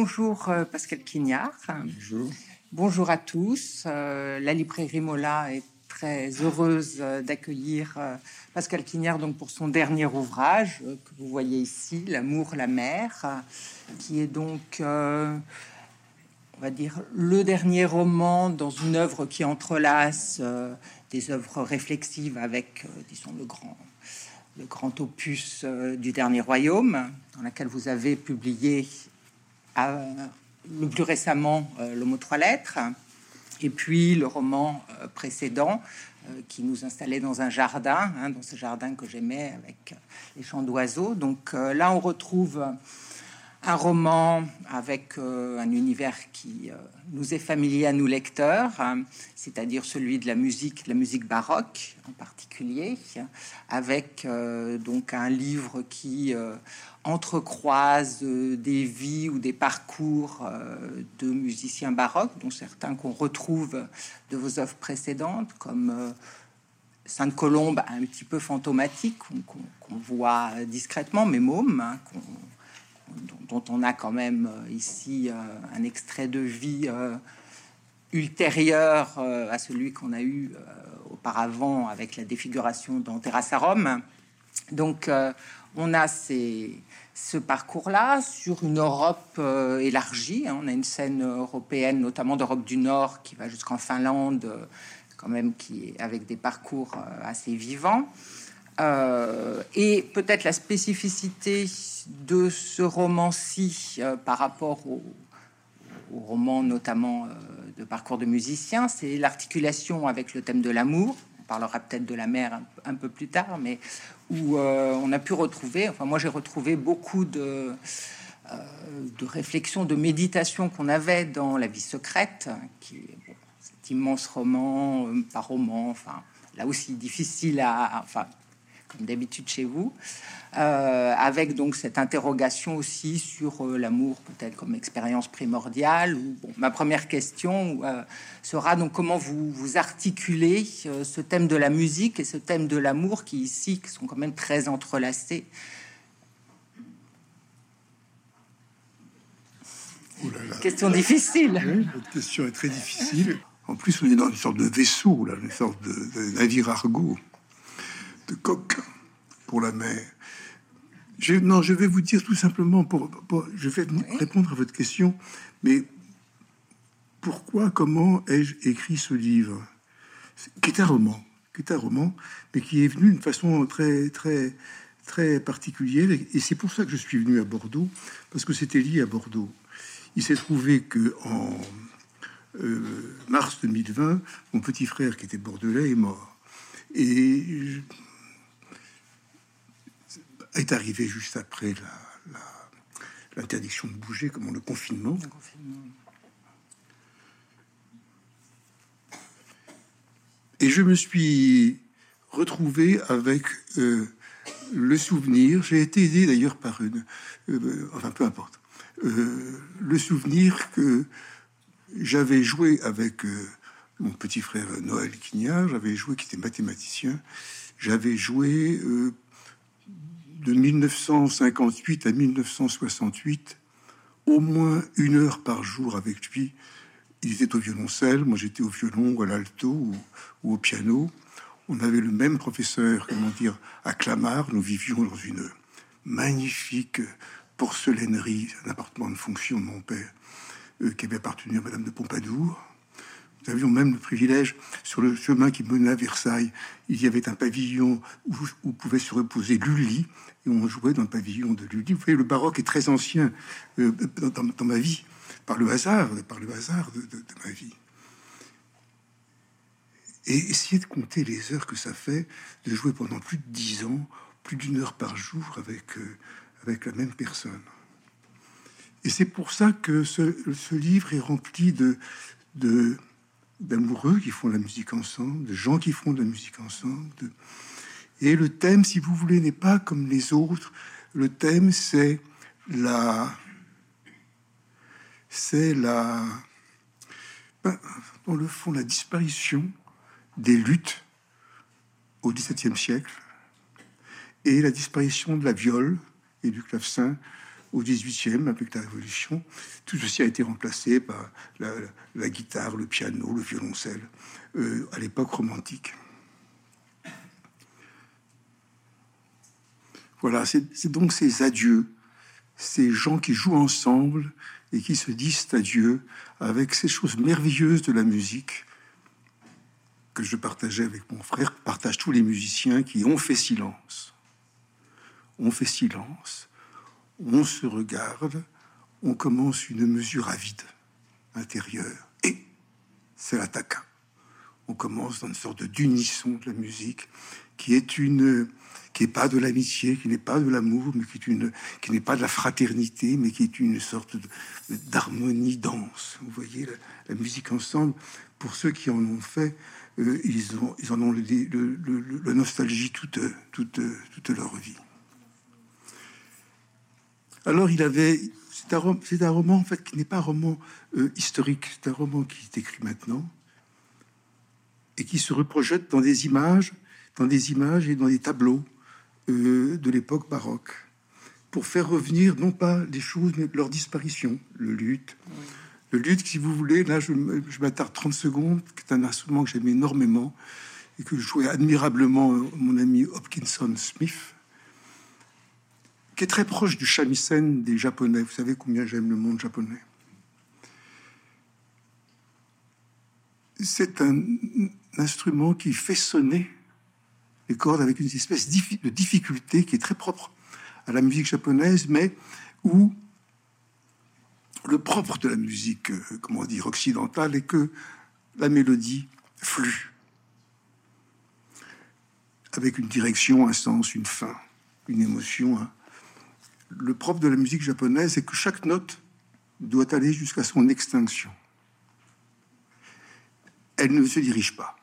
bonjour euh, Pascal Quignard. Bonjour. Bonjour à tous. Euh, la librairie Mola est très heureuse euh, d'accueillir Pascal Quignard donc pour son dernier ouvrage que vous voyez ici, L'amour, la mer, qui est donc, on va dire, le dernier roman dans une œuvre qui entrelace des œuvres réflexives avec, disons, le grand le grand opus du dernier royaume, dans laquelle vous avez publié le plus récemment euh, Le mot trois lettres, et puis le roman euh, précédent euh, qui nous installait dans un jardin, hein, dans ce jardin que j'aimais avec les chants d'oiseaux. Donc là, on retrouve un roman avec un univers qui nous est familier à nous lecteurs, hein, c'est-à-dire celui de la musique, la musique baroque en particulier, avec donc un livre qui entrecroise euh, des vies ou des parcours euh, de musiciens baroques, dont certains qu'on retrouve de vos œuvres précédentes, comme euh, Sainte Colombe, un petit peu fantomatique, qu'on voit discrètement, mais Môme, hein, dont, on a quand même ici un extrait de vie ultérieur à celui qu'on a eu auparavant avec la défiguration dans Terrasse à Rome. Donc, on a ces, ce parcours-là sur une Europe euh, élargie. Hein. On a une scène européenne, notamment d'Europe du Nord, qui va jusqu'en Finlande, euh, quand même, qui est avec des parcours euh, assez vivants. et peut-être la spécificité de ce roman-ci par rapport au, au, roman, notamment de parcours de musicien, c'est l'articulation avec le thème de l'amour parlera peut-être de la mer un, peu plus tard, mais où euh, on a pu retrouver, enfin moi j'ai retrouvé beaucoup de, euh, de réflexions, de méditation qu'on avait dans La vie secrète, qui est immense roman, euh, pas roman, enfin là aussi difficile à, enfin comme d'habitude chez vous, euh, avec donc cette interrogation aussi sur euh, l'amour peut-être comme expérience primordiale. Ou, bon, ma première question euh, sera donc comment vous, vous articulez ce thème de la musique et ce thème de l'amour qui ici sont quand même très entrelacés? Question difficile. Oui, votre question est très difficile. En plus, on est dans une sorte de vaisseau, là, une sorte de, de navire argot de coq pour la mer. Je, non, je vais vous dire tout simplement, pour, je vais répondre à votre question, mais pourquoi, comment ai-je écrit ce livre? Qui est un roman, qui est un roman, mais qui est venu d'une façon très, très, très particulière. Et c'est pour ça que je suis venu à Bordeaux, parce que c'était lié à Bordeaux. Il s'est trouvé que en euh, mars 2020, mon petit frère, qui était bordelais, est mort. Et est arrivé juste après l'interdiction de bouger, comme le confinement. Et je me suis retrouvé avec euh, le souvenir, j'ai été aidé d'ailleurs par une, euh, enfin peu importe, euh, le souvenir que j'avais joué avec mon petit frère Noël Quignard, j'avais joué, qui était mathématicien, j'avais joué de 1958 à 1968, au moins une heure par jour avec lui. Il était au violoncelle, moi j'étais au violon ou à l'alto ou, au piano. On avait le même professeur, comment dire, à Clamart. Nous vivions dans une magnifique porcelainerie, un appartement de fonction de mon père, euh, qui avait appartenu à Madame de Pompadour. Nous avions même le privilège, sur le chemin qui menait à Versailles, il y avait un pavillon où, où pouvait se reposer Lully, et on jouait dans le pavillon de Lully. Vous voyez, le baroque est très ancien euh, dans, ma vie, par le hasard, par le hasard de, ma vie. Et essayer de compter les heures que ça fait de jouer pendant plus de dix ans, plus d'une heure par jour avec, euh, avec la même personne. Et c'est pour ça que ce, ce livre est rempli de, de, d'amoureux qui font la musique ensemble, de gens qui font de la musique ensemble. Et le thème, si vous voulez, n'est pas comme les autres. Le thème, c'est la... C'est la... Ben, dans le fond, la disparition des luttes au XVIIe siècle et la disparition de la viole et du clavecin au 18e, avec la Révolution, tout ceci a été remplacé par la, guitare, le piano, le violoncelle, euh, à l'époque romantique. Voilà, c'est donc ces adieux, ces gens qui jouent ensemble et qui se disent adieu avec ces choses merveilleuses de la musique que je partageais avec mon frère, partage tous les musiciens qui ont fait silence. On fait silence, on se regarde, on commence une mesure avide intérieure et c'est l'attaque. On commence dans une sorte d'unisson de la musique qui est une qui n'est pas de l'amitié, qui n'est pas de l'amour, mais qui est une, qui n'est pas de la fraternité, mais qui est une sorte d'harmonie dense. Vous voyez la, musique ensemble. Pour ceux qui en ont fait, euh, ils, ont, ils en ont le, le, nostalgie toute, toute, toute leur vie. Alors il avait, c'est un, c'est un roman en fait qui n'est pas un roman euh, historique, c'est un roman qui est écrit maintenant et qui se reprojette dans des images, dans des images et dans des tableaux euh, de l'époque baroque pour faire revenir non pas les choses, mais leur disparition. Le luth, le luth, si vous voulez, là je, m'attarde 30 secondes, qui est un instrument que j'aime énormément et que je jouais admirablement euh, mon ami Hopkinson Smith, qui est très proche du shamisen des Japonais. Vous savez combien j'aime le monde japonais. C'est un instrument qui fait sonner les cordes avec une espèce de difficulté qui est très propre à la musique japonaise, mais où le propre de la musique, euh, comment dire, occidentale, est que la mélodie flue avec une direction, un sens, une fin, une émotion. Hein. Le propre de la musique japonaise est que chaque note doit aller jusqu'à son extinction. Elle ne se dirige pas.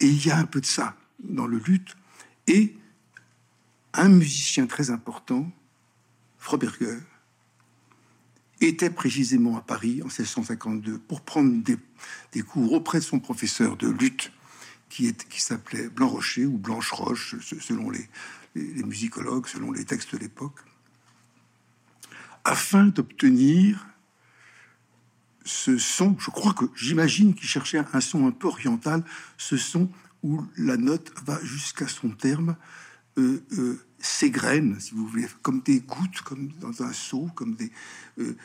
Et il y a un peu de ça dans le luth. Et un musicien très important, Froberger, était précisément à Paris en 1652 pour prendre des, cours auprès de son professeur de luth qui, qui s'appelait Blanc Rocher ou Blanche Roche, selon les, les musicologues, selon les textes de l'époque, afin d'obtenir ce son, je crois que j'imagine qu'il cherchait un son un peu oriental, ce son où la note va jusqu'à son terme, euh, euh, s'égrène, si vous voulez, comme des gouttes, comme dans un seau, comme des, euh,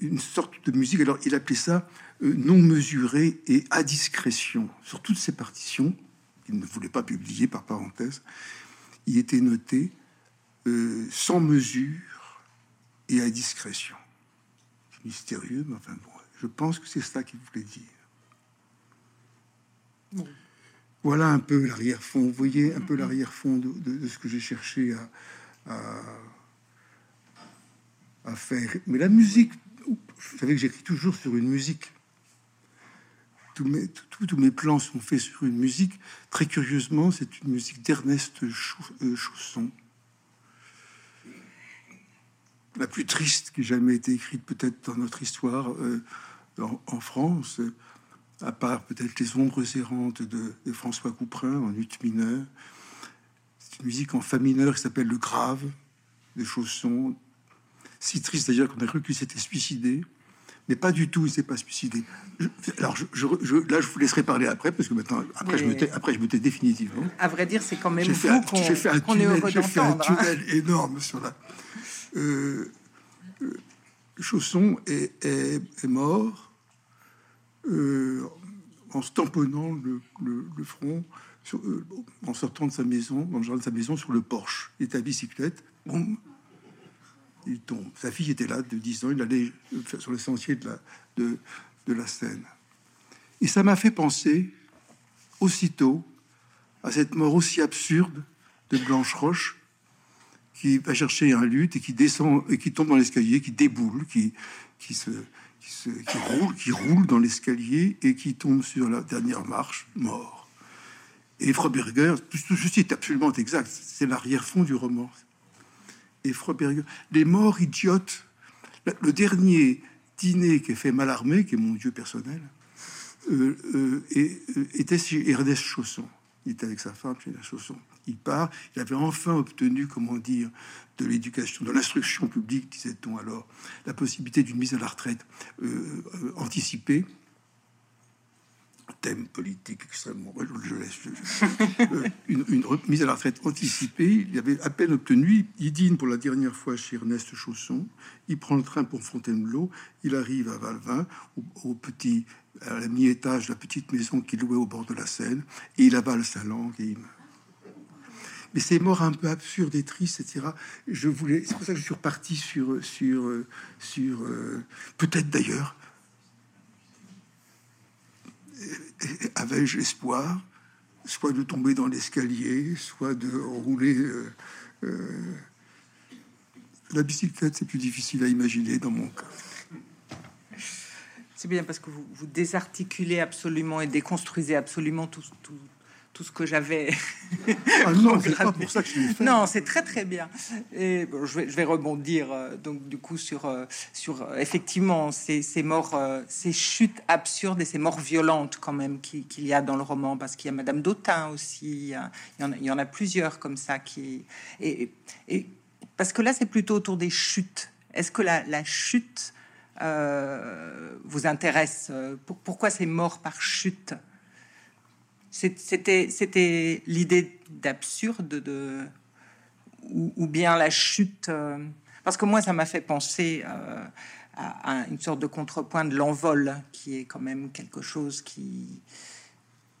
une sorte de musique. Alors il appelait ça non mesuré et à discrétion. Sur toutes ces partitions, qu'il ne voulait pas publier par parenthèse, il était noté sans mesure et à discrétion. Mystérieux, mais enfin bon. Je pense que c'est ça qu'il voulait dire. Voilà un peu l'arrière-fond. Vous voyez un peu l'arrière-fond de, ce que j'ai cherché à, à, faire. Mais la musique, vous savez que j'écris toujours sur une musique. Tous mes, plans sont faits sur une musique. Très curieusement, c'est une musique d'Ernest euh, Chausson la plus triste qui ait jamais été écrite peut-être dans notre histoire. Euh, en, France, à part peut-être les ombres errantes de, François Couperin en ut mineur. C'est une musique en fa mineur qui s'appelle le grave, des chaussons. Si triste d'ailleurs qu'on a cru qu'il s'était suicidé, mais pas du tout, il s'est pas suicidé. alors je, là, je vous laisserai parler après, parce que maintenant, après, je me tais, après, je me tais définitivement. À vrai dire, c'est quand même j'ai fait, J'ai fait un tunnel, énorme sur la. Euh, euh, Chausson est, est mort euh, en se tamponnant le, front, en sortant de sa maison, dans le jardin de sa maison, sur le porche. Il était à bicyclette, boum, tombe. Sa fille était là de 10 ans, il allait sur le sentier de la, de, la Seine. Et ça m'a fait penser aussitôt à cette mort aussi absurde de Blanche Roche, qui va chercher un luth et qui descend et qui tombe dans l'escalier, qui déboule, qui, qui se roule, qui roule dans l'escalier et qui tombe sur la dernière marche, mort. Et Froberger, tout, ceci est absolument exact, c'est l'arrière-fond du roman. Et les morts idiotes, le dernier dîner qui fait Malarmé, qui est mon dieu personnel, euh, euh, et, euh, était chez Ernest Chausson. Il était avec sa femme chez la chanson. Il part. Il avait enfin obtenu, comment dire, de l'éducation, de l'instruction publique, disait-on alors, la possibilité d'une mise à la retraite euh, euh, anticipée thème politique extrêmement. Laisse, une, une, remise à la retraite anticipée. Il avait à peine obtenu. Il dîne pour la dernière fois chez Ernest Chausson. Il prend le train pour Fontainebleau. Il arrive à Valvin, au, petit, à la mi-étage de la petite maison qu'il louait au bord de la Seine, et il avale sa langue il. Mais c'est mort un peu absurde et triste, etc. Je voulais, c'est pour ça que je suis reparti sur, sur, sur, euh, peut-être d'ailleurs avais-je espoir, soit de tomber dans l'escalier, soit de rouler. Euh, euh, la bicyclette, c'est plus difficile à imaginer dans mon cas. C'est bien parce que vous, désarticulez absolument et déconstruisez absolument tout, tout ce que j'avais. Ah non, c'est pas pour ça que je Non, c'est très très bien. Et bon, je, vais, je vais rebondir euh, donc du coup sur euh, sur euh, effectivement ces, ces morts, ces chutes absurdes et ces morts violentes quand même qu'il y a dans le roman parce qu'il y a Madame d'Autun aussi. Il y, en a, il y en a plusieurs comme ça qui et, et parce que là c'est plutôt autour des chutes. Est-ce que la, la chute vous intéresse Pourquoi ces morts par chute c'était, l'idée d'absurde de, ou, bien la chute. Euh, parce que moi, ça m'a fait penser euh, à, une sorte de contrepoint de l'envol, qui est quand même quelque chose qui,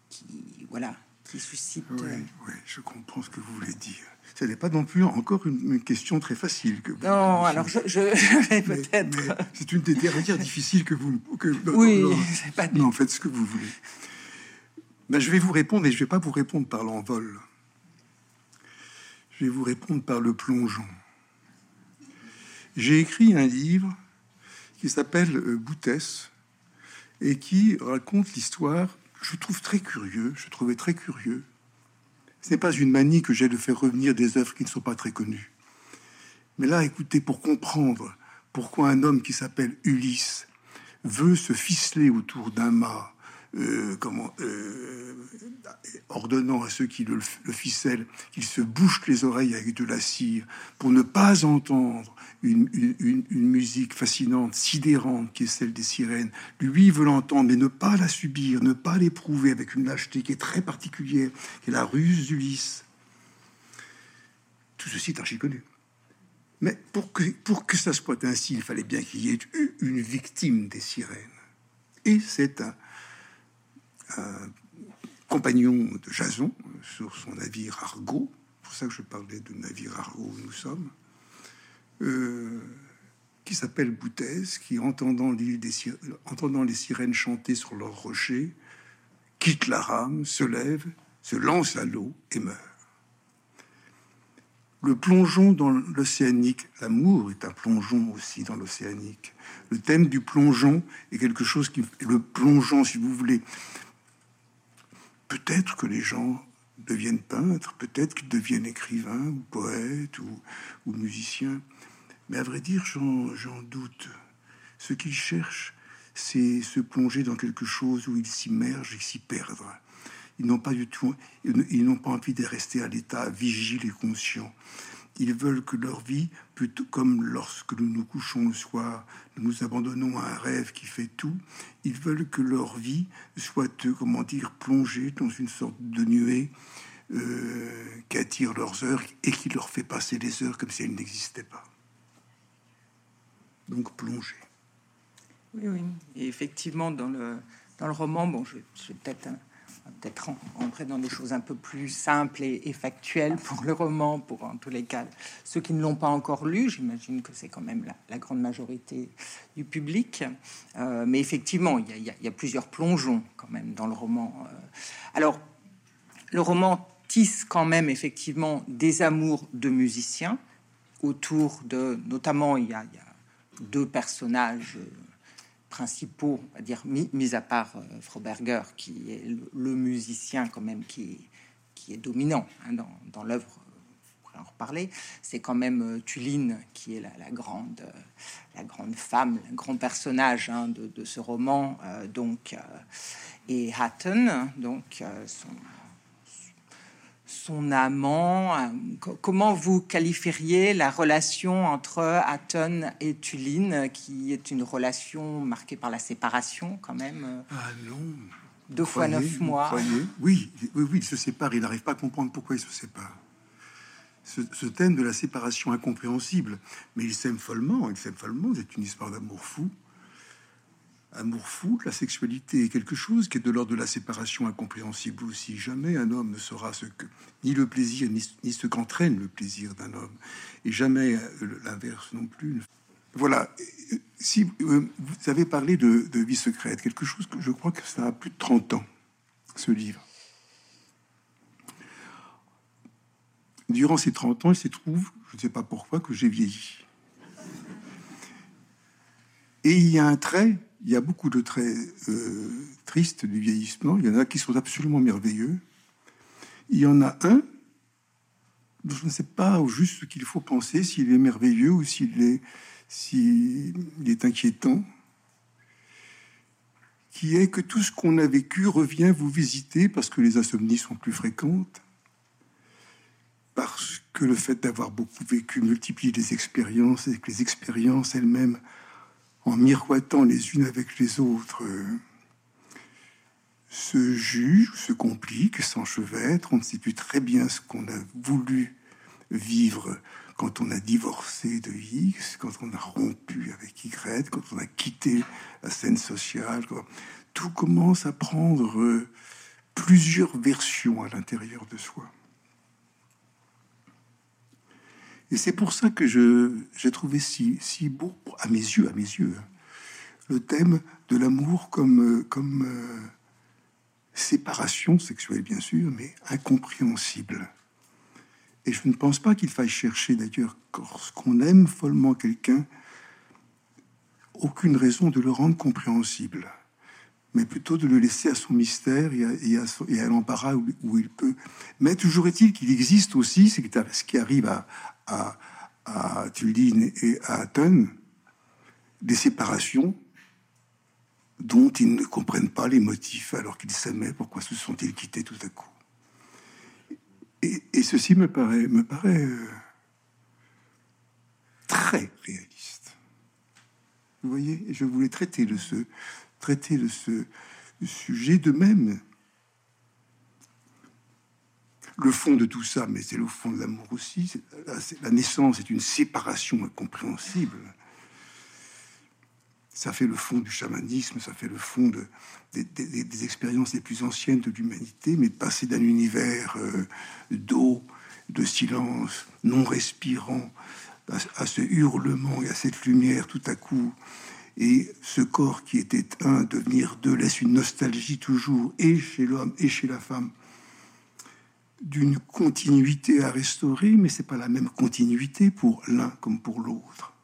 qui voilà, qui suscite. Oui, euh, oui, je comprends ce que vous voulez dire. Ce n'est pas non plus encore une, question très facile que Non, alors je, je, vais peut-être. C'est une des dernières difficiles que vous. Que, oui, non, pas non, faites ce que vous voulez. Ben, je vais vous répondre, mais je vais pas vous répondre par l'envol. Je vais vous répondre par le plongeon. J'ai écrit un livre qui s'appelle euh, Boutès et qui raconte l'histoire. Je trouve très curieux. Je trouvais très curieux. Ce n'est pas une manie que j'ai de faire revenir des œuvres qui ne sont pas très connues. Mais là, écoutez, pour comprendre pourquoi un homme qui s'appelle Ulysse veut se ficeler autour d'un mât euh, comment, euh, ordonnant à ceux qui le, le ficellent qu'ils se bouchent les oreilles avec de la cire pour ne pas entendre une, une, musique fascinante, sidérante, qui est celle des sirènes. Lui veut l'entendre, mais ne pas la subir, ne pas l'éprouver avec une lâcheté qui est très particulière, qui est la ruse d'Ulysse. Tout ceci est archi connu. Mais pour que, pour que ça soit ainsi, il fallait bien qu'il y ait une victime des sirènes. Et c'est un compagnon de Jason sur son navire Argo, pour ça que je parlais de navire Argo où nous sommes, euh, qui s'appelle Boutez, qui entendant, des entendant les sirènes chanter sur leurs rochers, quitte la rame, se lève, se lance à l'eau et meurt. Le plongeon dans l'océanique, l'amour est un plongeon aussi dans l'océanique. Le thème du plongeon est quelque chose qui, le plongeon, si vous voulez, peut-être que les gens deviennent peintres, peut-être qu'ils deviennent écrivains ou poètes ou, musiciens. Mais à vrai dire, j'en doute. Ce qu'ils cherchent, c'est se plonger dans quelque chose où ils s'immergent et s'y perdre. Ils n'ont pas du tout, ils n'ont pas envie de rester à l'état vigile et conscient. Ils veulent que leur vie, plutôt comme lorsque nous nous couchons le soir, nous nous abandonnons à un rêve qui fait tout, ils veulent que leur vie soit, comment dire, plongée dans une sorte de nuée euh, qui attire leurs heures et qui leur fait passer les heures comme si elles n'existaient pas. Donc plonger. Oui, oui. Et effectivement, dans le, dans le roman, bon, je, je vais peut-être peut-être entrer dans des choses un peu plus simples et, factuelles pour le roman, pour en tous les cas ceux qui ne l'ont pas encore lu. J'imagine que c'est quand même la, grande majorité du public. Euh, mais effectivement, il y, a, plusieurs plongeons quand même dans le roman. Euh. Alors, le roman tisse quand même effectivement des amours de musiciens autour de, notamment, il y a, il y a deux personnages principaux, va dire, mis, à part euh, Froberger, qui est le, musicien quand même qui, est dominant hein, dans, l'œuvre, on en reparler, c'est quand même euh, Tuline qui est la, grande, euh, la grande femme, le grand personnage hein, de, de, ce roman, donc, et Hatton, donc son, son amant. Euh, comment vous qualifieriez la relation entre Aton et Tuline, qui est une relation marquée par la séparation quand même Ah non Deux fois neuf mois. Oui, oui, oui, il se sépare. Il n'arrive pas à comprendre pourquoi il se sépare. Ce, ce, thème de la séparation incompréhensible, mais il s'aime follement. Il s'aime follement. C'est une histoire d'amour fou amour fou, la sexualité est quelque chose qui est de l'ordre de la séparation incompréhensible aussi. Jamais un homme ne saura ce que ni le plaisir ni, ce qu'entraîne le plaisir d'un homme, et jamais euh, l'inverse non plus. Voilà. Si euh, vous avez parlé de, vie secrète, quelque chose que je crois que ça a plus de 30 ans, ce livre. Durant ces 30 ans, il se trouve, je ne sais pas pourquoi, que j'ai vieilli. Et il y a un trait il y a beaucoup de traits euh, tristes du vieillissement. Il y en a qui sont absolument merveilleux. Il y en a un dont je ne sais pas au juste ce qu'il faut penser, s'il est merveilleux ou s'il est, s'il est inquiétant, qui est que tout ce qu'on a vécu revient vous visiter parce que les insomnies sont plus fréquentes, parce que le fait d'avoir beaucoup vécu multiplie les expériences et que les expériences elles-mêmes en miroitant les unes avec les autres, se juge, se complique, s'enchevêtre. On ne sait plus très bien ce qu'on a voulu vivre quand on a divorcé de X, quand on a rompu avec Y, quand on a quitté la scène sociale. Tout commence à prendre plusieurs versions à l'intérieur de soi. Et c'est pour ça que j'ai trouvé si, si beau, à mes yeux, à mes yeux, le thème de l'amour comme, comme euh, séparation sexuelle, bien sûr, mais incompréhensible. Et je ne pense pas qu'il faille chercher, d'ailleurs, lorsqu'on aime follement quelqu'un, aucune raison de le rendre compréhensible, mais plutôt de le laisser à son mystère et à, et à, l'embarras où, où, il peut. Mais toujours est-il qu'il existe aussi, c'est ce qui arrive à, à, à et à Athènes des séparations dont ils ne comprennent pas les motifs alors qu'ils s'aimaient. Pourquoi se sont-ils quittés tout à coup et, ceci me paraît, euh, très réaliste. Vous voyez, je voulais traiter de traiter de ce sujet de même le fond de tout ça, mais c'est le fond de l'amour aussi. La naissance est une séparation incompréhensible. Ça fait le fond du chamanisme, ça fait le fond des, expériences les plus anciennes de l'humanité, mais passer d'un univers euh, d'eau, de silence, non respirant, à, ce hurlement et à cette lumière tout à coup, et ce corps qui était un devenir deux laisse une nostalgie toujours, et chez l'homme et chez la femme, d'une continuité à restaurer, mais c'est pas la même continuité pour l'un comme pour l'autre.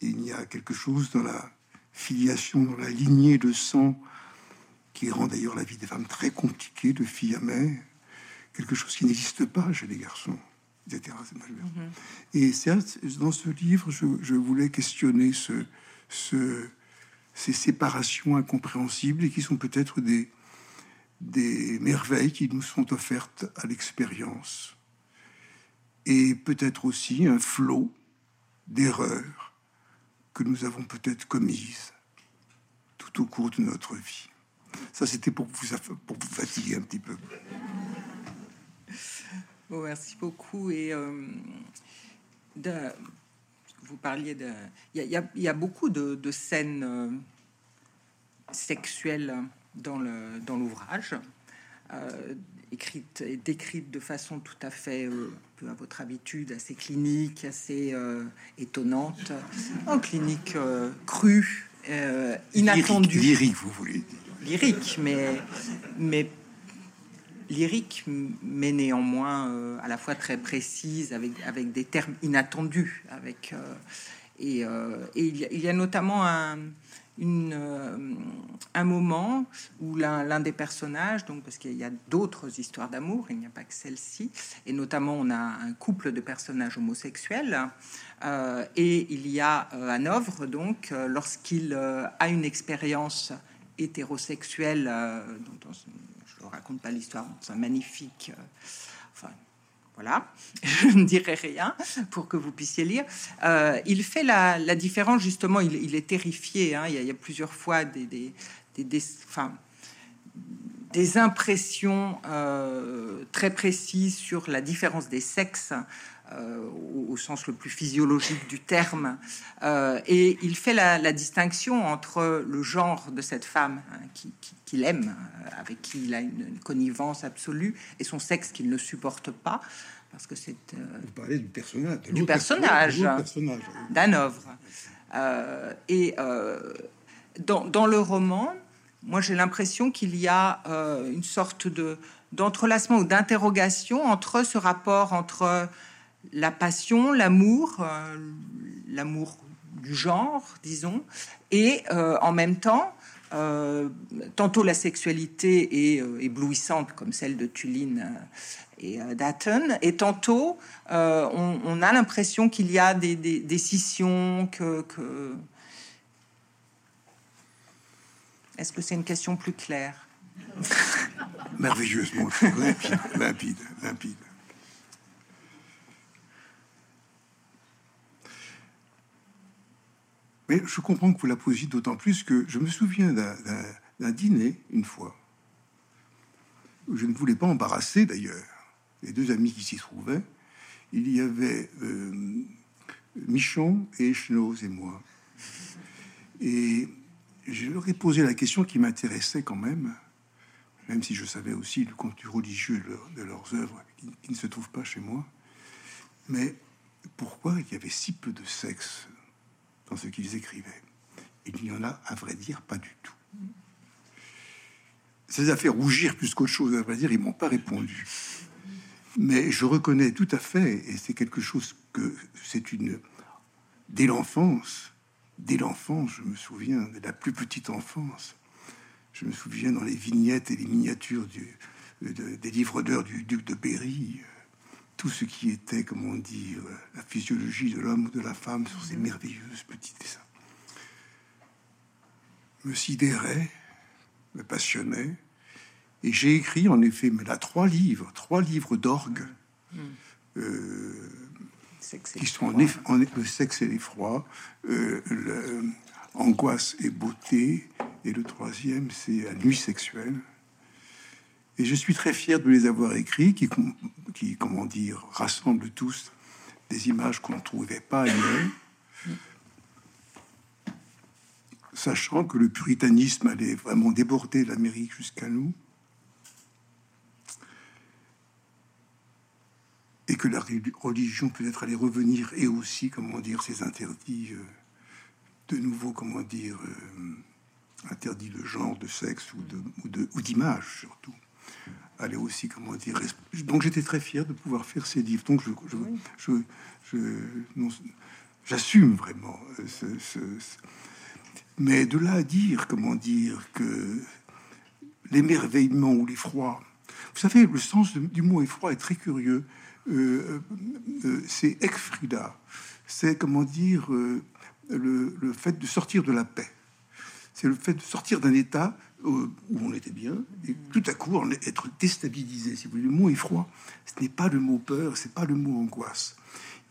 Il y a quelque chose dans la filiation, dans la lignée de sang, qui rend d'ailleurs la vie des femmes très compliquée, de fille à mère, quelque chose qui n'existe pas chez les garçons, etc. Mm-hmm. Et dans ce livre, je, voulais questionner ce, ce, ces séparations incompréhensibles et qui sont peut-être des, des merveilles qui nous sont offertes à l'expérience et peut-être aussi un flot d'erreurs que nous avons peut-être commises tout au cours de notre vie. Ça, c'était pour vous, fatiguer un petit peu. merci beaucoup. Et euh, vous parliez de... Il y, a beaucoup de, scènes euh, sexuelles dans l'ouvrage, dans euh, écrite et décrite de façon tout à fait, euh, peu à votre habitude, assez clinique, assez euh, étonnante, en clinique euh, crue, inattendue. Lyrique, vous voulez Lyrique, mais, mais lyrique, mais néanmoins à la fois très précise, avec, avec des termes inattendus. Avec, et, et il, y a, il, y a, notamment un, une, euh, un moment où l'un des personnages, donc parce qu'il y a d'autres histoires d'amour, il n'y a pas que celle-ci, et notamment on a un couple de personnages homosexuels, euh, et il y a euh, œuvre donc lorsqu'il a une expérience hétérosexuelle, dont je ne raconte pas l'histoire, c'est magnifique. Euh, enfin, voilà, je ne dirai rien pour que vous puissiez lire. Euh, il fait la, différence, justement, il, est terrifié. Hein. il, y a, plusieurs fois des, impressions euh, très précises sur la différence des sexes. Euh, au, sens le plus physiologique du terme, et il fait la, distinction entre le genre de cette femme hein, qu'il aime, avec qui il a une, connivence absolue, et son sexe qu'il ne supporte pas parce que c'est. Euh, Vous parlez du personnage. Du personnage. D'un œuvre. Euh, et euh, dans, dans, le roman, moi j'ai l'impression qu'il y a une sorte de d'entrelacement ou d'interrogation entre ce rapport entre la passion, l'amour, l'amour du genre, disons, et en même temps, tantôt la sexualité est éblouissante comme celle de Tuline et euh, Datton. Et tantôt, euh, on, a l'impression qu'il y a des, des, scissions, que... Est-ce que c'est une question plus claire? Merveilleusement limpide, limpide, Mais je comprends que vous la posiez d'autant plus que je me souviens d'un dîner une fois où je ne voulais pas embarrasser d'ailleurs les deux amis qui s'y trouvaient, il y avait euh, Michon et Schnoz et moi. Et je leur ai posé la question qui m'intéressait quand même, même si je savais aussi le contenu religieux de, leurs œuvres qui, ne se trouve pas chez moi. Mais pourquoi il y avait si peu de sexe dans ce qu'ils écrivaient Il n'y en a, à vrai dire, pas du tout. Ça les a fait rougir plus qu'autre chose, à vrai dire, ils m'ont pas répondu. Mais je reconnais tout à fait, et c'est quelque chose que c'est une dès l'enfance, dès l'enfance, je me souviens de la plus petite enfance. Je me souviens dans les vignettes et les miniatures du, des livres d'heures du duc de Berry, tout ce qui était, comme on dit, la physiologie de l'homme ou de la femme sur ces merveilleuses petits dessins. Me sidérait, me passionnait, et j'ai écrit, en effet, mais là, trois livres, trois livres d'orgue, euh, qui sont en, le sexe et l'effroi, euh, angoisse et beauté, et le troisième, c'est la nuit sexuelle. Et je suis très fier de les avoir écrits, qui, comment dire, rassemblent tous des images qu'on ne trouvait pas ailleurs. Sachant que le puritanisme allait vraiment déborder l'Amérique jusqu'à nous. et que la religion peut-être allait revenir et aussi, comment dire, ces interdits euh, de nouveau, comment dire, euh, interdits de genre, de sexe ou d'image surtout, allait aussi, comment dire. Donc j'étais très fier de pouvoir faire ces livres. Donc je, je, j'assume vraiment euh, ce, mais de là à dire, comment dire, que l'émerveillement ou l'effroi, vous savez, le sens du mot effroi est très curieux. Euh, euh, c'est Ekfrida, c'est comment dire le, fait de sortir de la paix. C'est le fait de sortir d'un état où on était bien et tout à coup être déstabilisé. Si vous voulez, le mot effroi, ce n'est pas le mot peur, c'est pas le mot angoisse.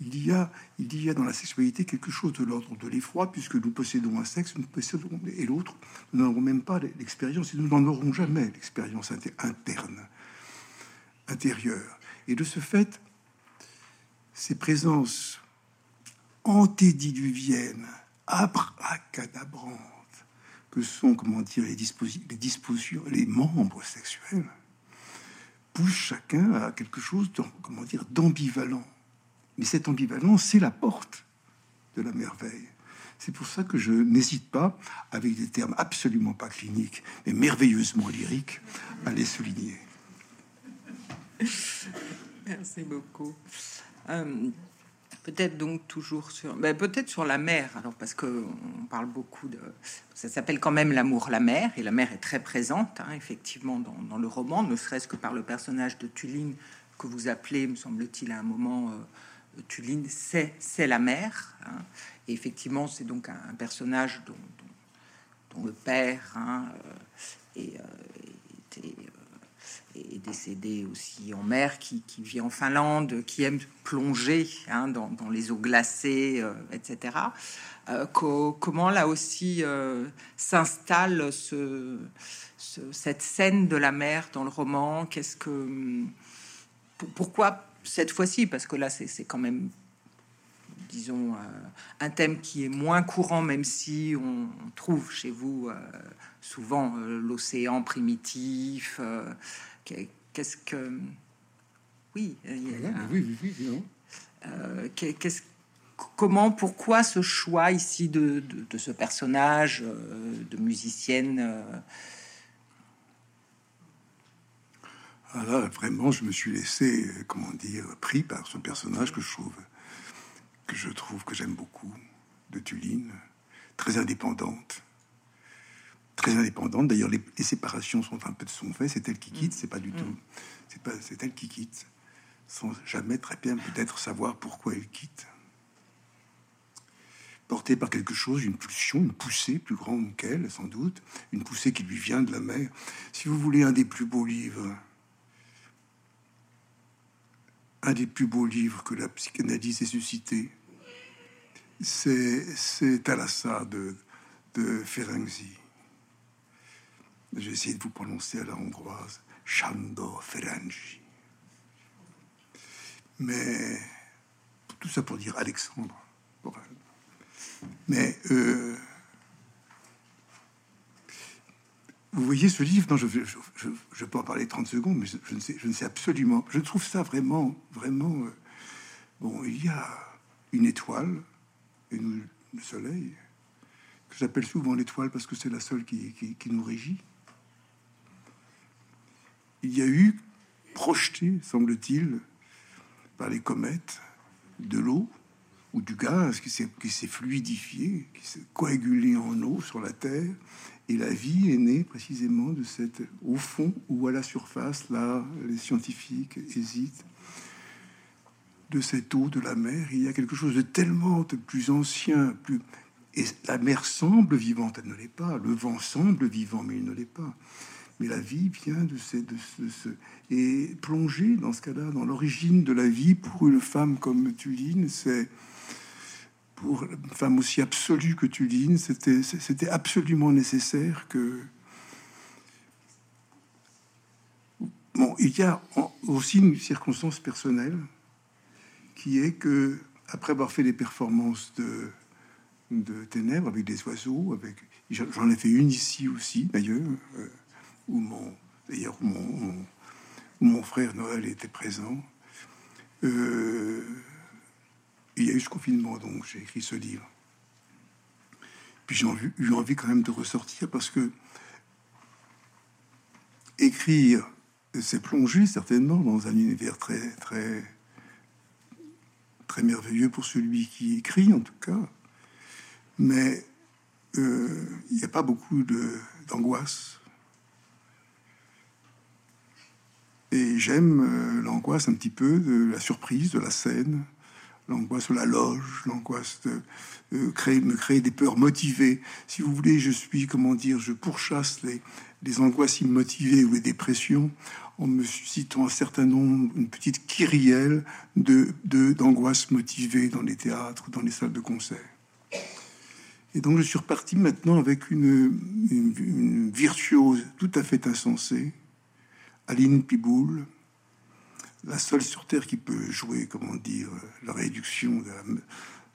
Il y a, il y a dans la sexualité quelque chose de l'ordre de l'effroi, puisque nous possédons un sexe, nous possédons et l'autre, nous n'aurons même pas l'expérience et nous n'en aurons jamais l'expérience interne, intérieure. Et de ce fait, ces présences antédiluviennes, abracadabrantes, que sont, comment dire, les, les dispositions, les membres sexuels, poussent chacun à quelque chose, comment dire, d'ambivalent. Mais cette ambivalence, c'est la porte de la merveille. C'est pour ça que je n'hésite pas, avec des termes absolument pas cliniques, mais merveilleusement lyriques, à les souligner. Merci beaucoup. Euh, peut-être donc toujours sur, ben, peut-être sur la mer. Alors parce que on parle beaucoup de, ça s'appelle quand même l'amour, la mer, et la mer est très présente, hein, effectivement, dans, le roman, ne serait-ce que par le personnage de Tuline que vous appelez, me semble-t-il, à un moment, euh, Tuline, c'est c'est la mer. Hein. et effectivement, c'est donc un, personnage dont, dont, le père hein, euh, était est décédé aussi en mer, qui, vit en Finlande, qui aime plonger hein, dans, les eaux glacées, etc. comment là aussi s'installe ce, cette scène de la mer dans le roman? Qu'est-ce que pourquoi cette fois-ci? Parce que là, c'est quand même disons, un thème qui est moins courant, même si on trouve chez vous souvent euh, l'océan primitif. Euh, qu'est-ce que. Oui, oui, oui, oui euh, qu'est-ce comment, pourquoi ce choix ici de, de, ce personnage de musicienne ah là, vraiment, je me suis laissé, comment dire, pris par ce personnage que je trouve, que je trouve que j'aime beaucoup, de Tuline, très indépendante, très indépendante. D'ailleurs, les, séparations sont un peu de son fait. C'est elle qui quitte, c'est pas du mm. tout. C'est pas, c'est elle qui quitte, sans jamais très bien peut-être savoir pourquoi elle quitte. Portée par quelque chose, une pulsion, une poussée plus grande qu'elle, sans doute, une poussée qui lui vient de la mer. Si vous voulez un des plus beaux livres, un des plus beaux livres que la psychanalyse ait suscité, c'est, c'est Thalassa de, de Ferenczi. J'ai essayé de vous prononcer à la hongroise, Chando Ferengi. Mais tout ça pour dire Alexandre. Mais euh, vous voyez ce livre, non, je, je, peux en parler 30 secondes, mais je, ne sais, je ne absolument. Je trouve ça vraiment, vraiment. Euh, bon, il y a une étoile, nous, le soleil, que j'appelle souvent l'étoile parce que c'est la seule qui, qui nous régit il y a eu projeté, semble-t-il, par les comètes, de l'eau ou du gaz qui s'est fluidifié, qui s'est coagulé en eau sur la Terre. Et la vie est née précisément de cette, au fond ou à la surface, là, les scientifiques hésitent, de cette eau de la mer. Il y a quelque chose de tellement de plus ancien, plus. Et la mer semble vivante, elle ne l'est pas. Le vent semble vivant, mais il ne l'est pas. Mais la vie vient de ce, de ce, et plonger dans ce cas-là dans l'origine de la vie pour une femme comme Tuline, c'est pour une femme aussi absolue que Tuline, c'était absolument nécessaire que bon, il y a aussi une circonstance personnelle qui est que après avoir fait des performances de de ténèbres avec des oiseaux, avec j'en ai fait une ici aussi d'ailleurs. Euh, où mon, d'ailleurs, mon, mon, frère Noël était présent. Euh, il y a eu ce confinement, donc j'ai écrit ce livre. Puis j'ai eu envie quand même de ressortir parce que écrire, c'est plonger certainement dans un univers très, très, très merveilleux pour celui qui écrit, en tout cas. Mais euh, il n'y a pas beaucoup d'angoisse Et j'aime euh, l'angoisse un petit peu de la surprise, de la scène, l'angoisse de la loge, l'angoisse de créer, me créer des peurs motivées. Si vous voulez, je suis, comment dire, je pourchasse les, les angoisses immotivées ou les dépressions en me suscitant un certain nombre, une petite kyrielle de, d'angoisses motivées dans les théâtres, dans les salles de concert. Et donc je suis reparti maintenant avec une virtuose tout à fait insensée, Aline Piboul, la seule sur Terre qui peut jouer, comment dire, la réduction de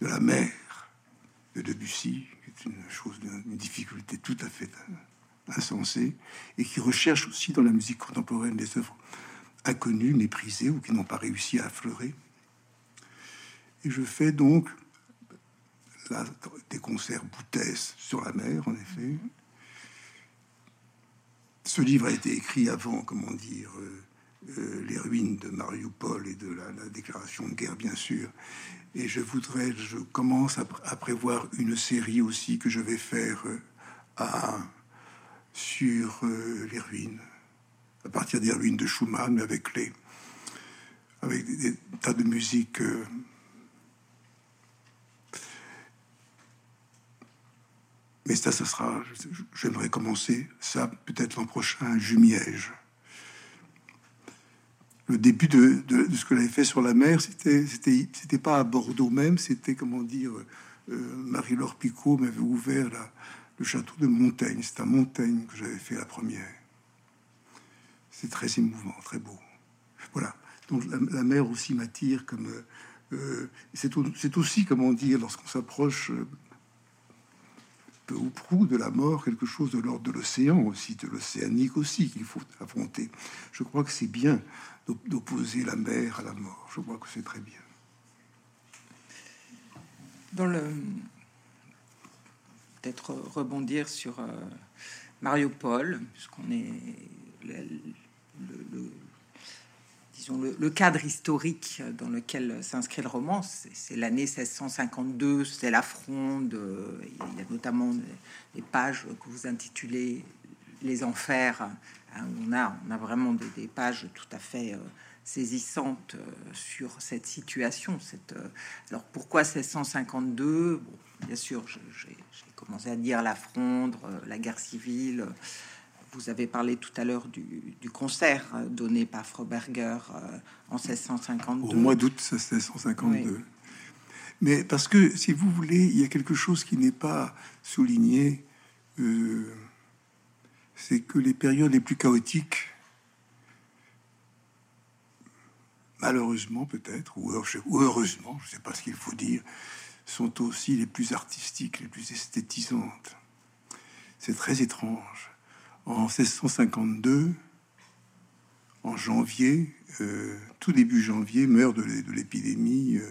la, mer de Debussy, qui est une chose d'une difficulté tout à fait insensée, et qui recherche aussi dans la musique contemporaine des œuvres inconnues, méprisées ou qui n'ont pas réussi à affleurer. Et je fais donc là, des concerts boutesses sur la mer, en effet, ce livre a été écrit avant, comment dire, euh, euh, les ruines de Mariupol et de la, déclaration de guerre, bien sûr. Et je voudrais, je commence à, prévoir une série aussi que je vais faire euh, à, sur les ruines, à partir des ruines de Schumann, mais avec les, avec des, tas de musique Mais ça, ça sera. J'aimerais commencer ça peut-être l'an prochain, Jumiège. le début de, ce que j'avais fait sur la mer, c'était, c'était, pas à Bordeaux même, c'était comment dire, euh, Marie-Laure Picot m'avait ouvert le château de Montaigne. C'est à Montaigne que j'avais fait la première. C'est très émouvant, très beau. Voilà. Donc la, mer aussi m'attire comme. Euh, euh, c'est, c'est aussi, comment dire, lorsqu'on s'approche peu ou prou de la mort, quelque chose de l'ordre de l'océan aussi, de l'océanique aussi qu'il faut affronter. Je crois que c'est bien d'opposer la mer à la mort. Je crois que c'est très bien. Dans le peut-être rebondir sur euh, Mario Paul, puisqu'on est le, le, cadre historique dans lequel s'inscrit le roman, c'est l'année 1652, c'est la fronde. Il y a notamment des pages que vous intitulez Les Enfers Hein, on, a, on a vraiment des, pages tout à fait euh, saisissantes euh, sur cette situation. Cette, euh, alors pourquoi 1652 Bien sûr, j'ai commencé à dire la fronde, la guerre civile. Vous avez parlé tout à l'heure du, concert donné par Froberger en 1652. Au mois d'août 1652. Mais parce que, si vous voulez, il y a quelque chose qui n'est pas souligné c'est que les périodes les plus chaotiques, malheureusement peut-être, ou heureusement, je ne sais pas ce qu'il faut dire, sont aussi les plus artistiques, les plus esthétisantes. C'est très étrange. En 1652, en janvier, euh, tout début janvier, meurt de l'épidémie euh,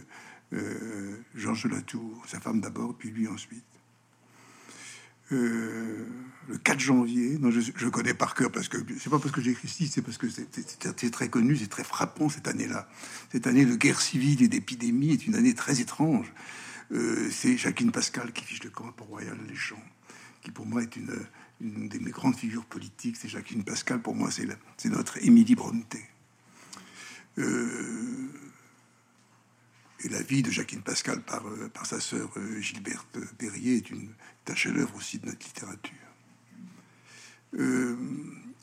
euh, Georges Latour, sa femme d'abord, puis lui ensuite. Euh, le 4 janvier. Non, je, connais par cœur parce que c'est pas parce que j'ai écrit ici, c'est parce que c'est très connu, c'est très frappant cette année-là. Cette année de guerre civile et d'épidémie est une année très étrange. Euh, c'est Jacqueline Pascal qui fiche le camp pour Royal Les Champs, qui pour moi est une, une de mes grandes figures politiques. C'est Jacqueline Pascal, pour moi, c'est notre Émilie Brontë. Euh, et la vie de Jacqueline Pascal par, euh, par sa sœur euh, Gilberte Perrier est une tâche chef-d'œuvre aussi de notre littérature. Euh,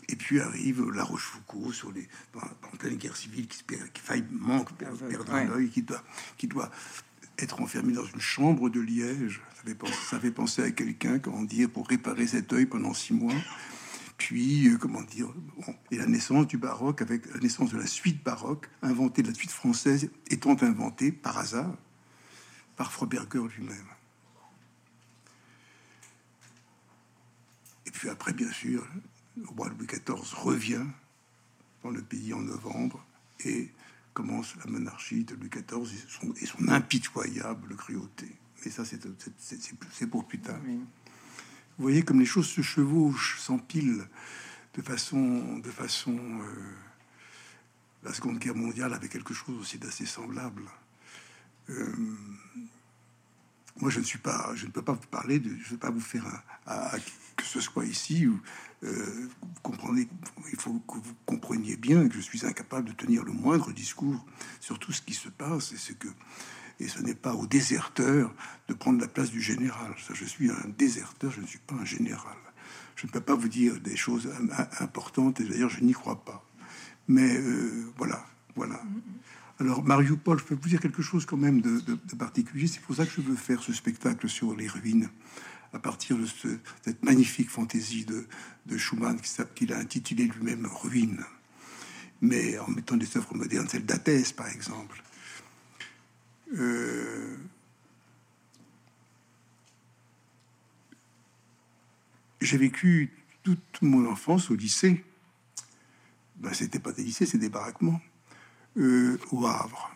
et puis arrive La Rochefoucauld sur les en pleine guerre civile qui, qui faille manque perdre un œil, qui doit, qui doit être enfermé dans une chambre de Liège. Ça fait penser, à quelqu'un, comment dire, pour réparer cet œil pendant six mois puis, euh, comment dire, et la naissance du baroque avec la naissance de la suite baroque, inventée, la suite française étant inventée par hasard par Froberger lui-même. Et puis après, bien sûr, le roi Louis XIV revient dans le pays en novembre et commence la monarchie de Louis XIV et son, impitoyable cruauté. Mais ça, c'est pour plus tard. Vous voyez comme les choses se chevauchent, s'empilent de façon, de façon. Euh, la Seconde Guerre mondiale avait quelque chose aussi d'assez semblable. Euh, moi, je ne suis pas, je ne peux pas vous parler de, je ne veux pas vous faire un, que ce soit ici ou euh, vous comprenez, il faut que vous compreniez bien que je suis incapable de tenir le moindre discours sur tout ce qui se passe et ce que et ce n'est pas au déserteur de prendre la place du général. Je suis un déserteur, je ne suis pas un général. Je ne peux pas vous dire des choses importantes, et d'ailleurs, je n'y crois pas. Mais euh, voilà, voilà. Alors, Paul, je peux vous dire quelque chose quand même de, particulier. C'est pour ça que je veux faire ce spectacle sur les ruines, à partir de cette magnifique fantaisie de, de Schumann qu'il a intitulé lui-même Ruines, mais en mettant des œuvres modernes, celle d'Athès, par exemple. Euh, j'ai vécu toute mon enfance au lycée. Ben, c'était pas des lycées, c'est des baraquements. Euh, au Havre.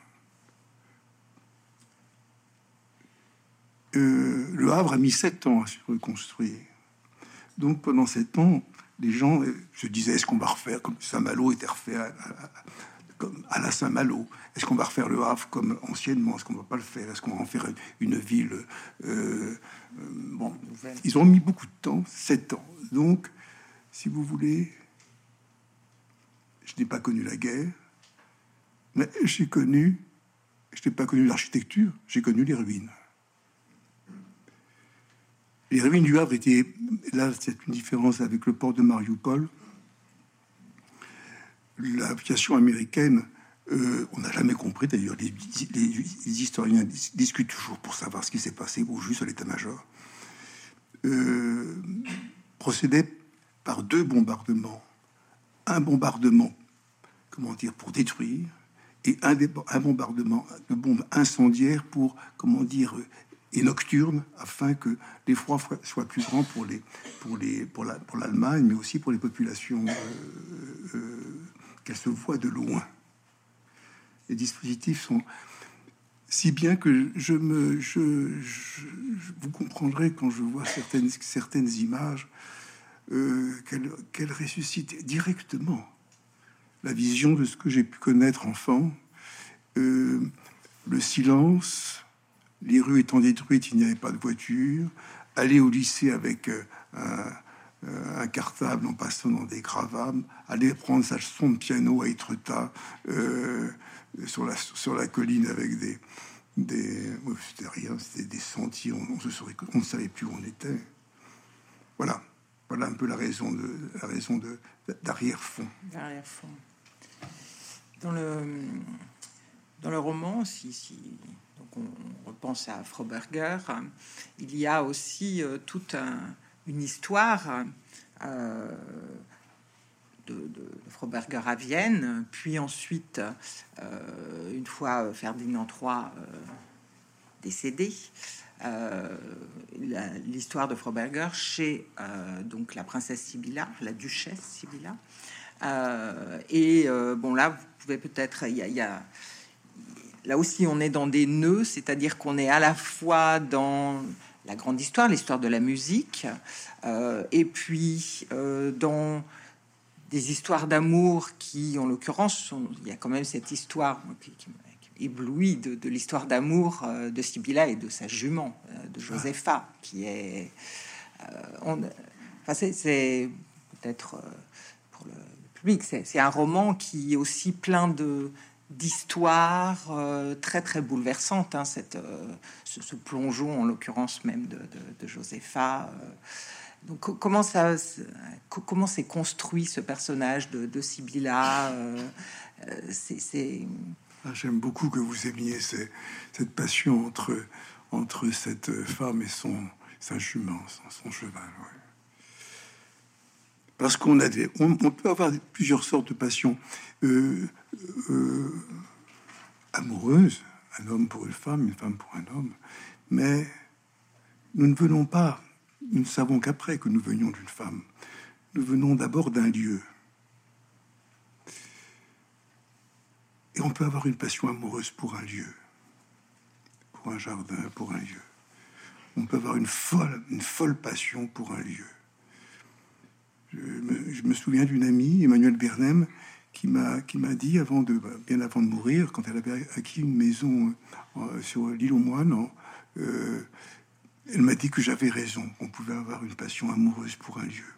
Euh, le Havre a mis sept ans à se reconstruire. Donc pendant sept ans, les gens se disaient est-ce qu'on va refaire comme Saint-Malo était refait à, comme à la Saint-Malo Est-ce qu'on va refaire le Havre comme anciennement Est-ce qu'on va pas le faire Est-ce qu'on va en faire une ville euh, euh, Bon, ils ont mis beaucoup de temps, sept ans. Donc, si vous voulez, je n'ai pas connu la guerre, mais j'ai connu, je n'ai pas connu l'architecture, j'ai connu les ruines. Les ruines du Havre étaient, là c'est une différence avec le port de Mariupol, l'aviation américaine, euh, on n'a jamais compris, d'ailleurs, les, historiens discutent toujours pour savoir ce qui s'est passé au juste à l'état-major, euh, procédait par deux bombardements. Un bombardement, comment dire, pour détruire, et un, un bombardement de bombes incendiaires pour, comment dire, et nocturne afin que l'effroi soit plus grand pour les pour les pour la pour l'Allemagne mais aussi pour les populations euh, euh, se voient de loin. Les dispositifs sont si bien que je me je, vous comprendrez quand je vois certaines certaines images euh, qu'elles ressuscitent directement la vision de ce que j'ai pu connaître enfant le silence les rues étant détruites, il n'y avait pas de voiture. Aller au lycée avec euh, euh, un, cartable en passant dans des gravames, aller prendre sa son de piano à Etretat euh, sur, la, sur la colline avec des. des c'était rien, c'était des sentiers, on, on, ne savait plus où on était. Voilà. Voilà un peu la raison de la raison de d'arrière-fond. D'arrière-fond. Dans le dans le roman, si, si on repense à Froberger, il y a aussi euh, toute une histoire euh, de, Froberger à Vienne, puis ensuite, euh, une fois Ferdinand III décédé, l'histoire de Froberger chez donc la princesse Sibylla, la duchesse Sibylla. et bon, là, vous pouvez peut-être, y a là aussi, on est dans des nœuds, c'est-à-dire qu'on est à la fois dans la grande histoire, l'histoire de la musique, euh, et puis euh, dans des histoires d'amour qui, en l'occurrence, il y a quand même cette histoire qui, qui éblouit de, l'histoire d'amour euh, de Sibylla et de sa jument, de Josepha, qui est... On, enfin, c'est peut-être pour le public, c'est un roman qui est aussi plein de d'histoire euh, très très bouleversante, hein, cette, euh, ce, plongeon en l'occurrence même de, de, Josepha. Euh. donc comment ça, comment s'est construit ce personnage de, Sibylla C'est ah, j'aime beaucoup que vous aimiez cette passion entre entre cette femme et son sa jument, son, cheval. Parce qu'on a des, on, peut avoir plusieurs sortes de passions. Euh, amoureuse, un homme pour une femme, une femme pour un homme, mais nous ne venons pas, nous ne savons qu'après que nous venions d'une femme. Nous venons d'abord d'un lieu. Et on peut avoir une passion amoureuse pour un lieu, pour un jardin, pour un lieu. On peut avoir une folle, une folle passion pour un lieu. Je me, je me souviens d'une amie, Emmanuel Bernem, qui m'a dit avant de bah, bien avant de mourir, quand elle avait acquis une maison euh, sur l'île aux moines, euh, elle m'a dit que j'avais raison, qu'on pouvait avoir une passion amoureuse pour un lieu.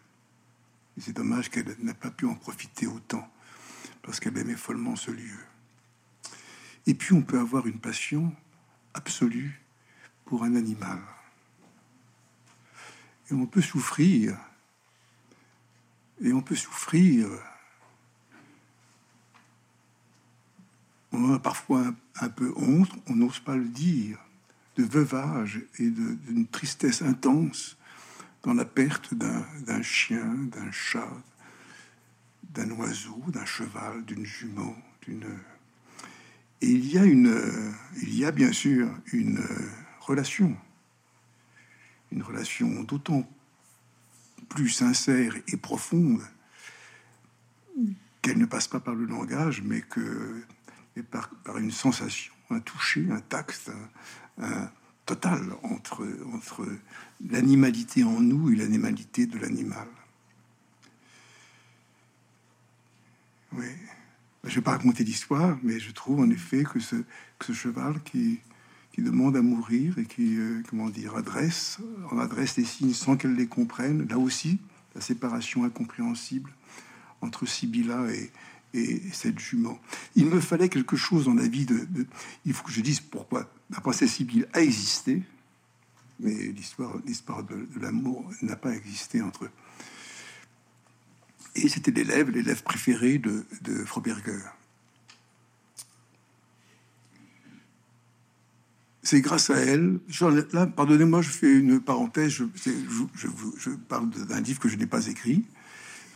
C'est dommage qu'elle n'a pas pu en profiter autant, parce qu'elle aimait follement ce lieu. Et puis on peut avoir une passion absolue pour un animal. Et on peut souffrir, et on peut souffrir on a parfois un, peu honte, on n'ose pas le dire, de veuvage et d'une tristesse intense dans la perte d'un chien, d'un chat, d'un oiseau, d'un cheval, d'une jument, d'une. Et il y a une, il y a bien sûr une relation, une relation d'autant plus sincère et profonde qu'elle ne passe pas par le langage, mais que par, une sensation, un toucher, un tact un, total entre, entre l'animalité en nous et l'animalité de l'animal. Oui. Je ne vais pas raconter l'histoire, mais je trouve en effet que ce, cheval qui, qui demande à mourir et qui, euh, comment dire, adresse, en adresse les signes sans qu'elle les comprenne, là aussi, la séparation incompréhensible entre Sibylla et, et cette jument. Il me fallait quelque chose dans la vie de, il faut que je dise pourquoi la princesse Sibylle a existé, mais l'histoire, de, l'amour n'a pas existé entre eux. Et c'était l'élève, l'élève préféré de, Froberger. C'est grâce à elle. Là, pardonnez-moi, je fais une parenthèse. Je, parle d'un livre que je n'ai pas écrit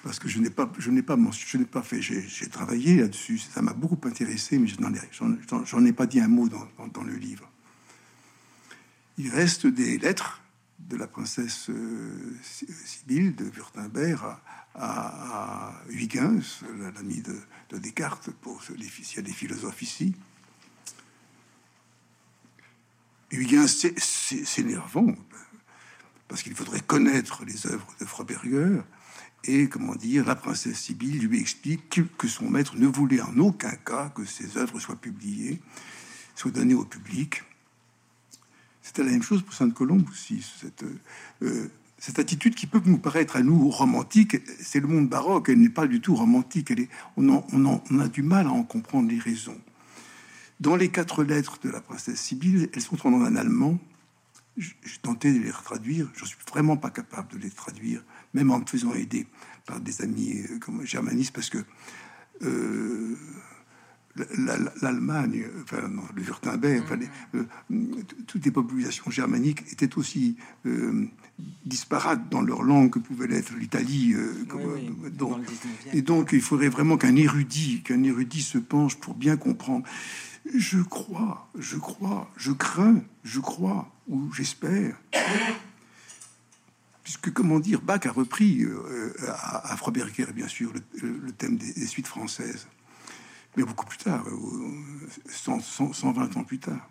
parce que je n'ai pas, je n'ai pas, pas fait. J'ai travaillé là-dessus. Ça m'a beaucoup intéressé, mais je n'en ai, pas dit un mot dans, le livre. Il reste des lettres de la princesse euh, Sibylle de Württemberg à, Huygens, l'ami de, de, Descartes, pour s'il y a des philosophes ici. Huygens, c'est énervant, parce qu'il faudrait connaître les œuvres de Froberger, et comment dire, la princesse Sibylle lui explique que son maître ne voulait en aucun cas que ses œuvres soient publiées, soient données au public. C'était la même chose pour Sainte-Colombe aussi. Cette, euh, attitude qui peut nous paraître à nous romantique, c'est le monde baroque, elle n'est pas du tout romantique, elle est, on, on a du mal à en comprendre les raisons. Dans les quatre lettres de la princesse Sibylle, elles sont en allemand. J'ai tenté de les traduire. Je suis vraiment pas capable de les traduire, même en me faisant aider par des amis euh, comme germanistes, parce que euh, l'Allemagne, enfin, le Württemberg, enfin, euh, toutes les populations germaniques étaient aussi disparates dans leur langue que pouvait l'être l'Italie. et donc, il faudrait vraiment qu'un érudit, qu'un érudit se penche pour bien comprendre. Je crois, je crois, je crains, je crois, ou j'espère. Puisque, comment dire, Bach a repris euh, à, Froberger, bien sûr, le, thème des, suites françaises. Mais beaucoup plus tard, 120 euh, ans plus tard.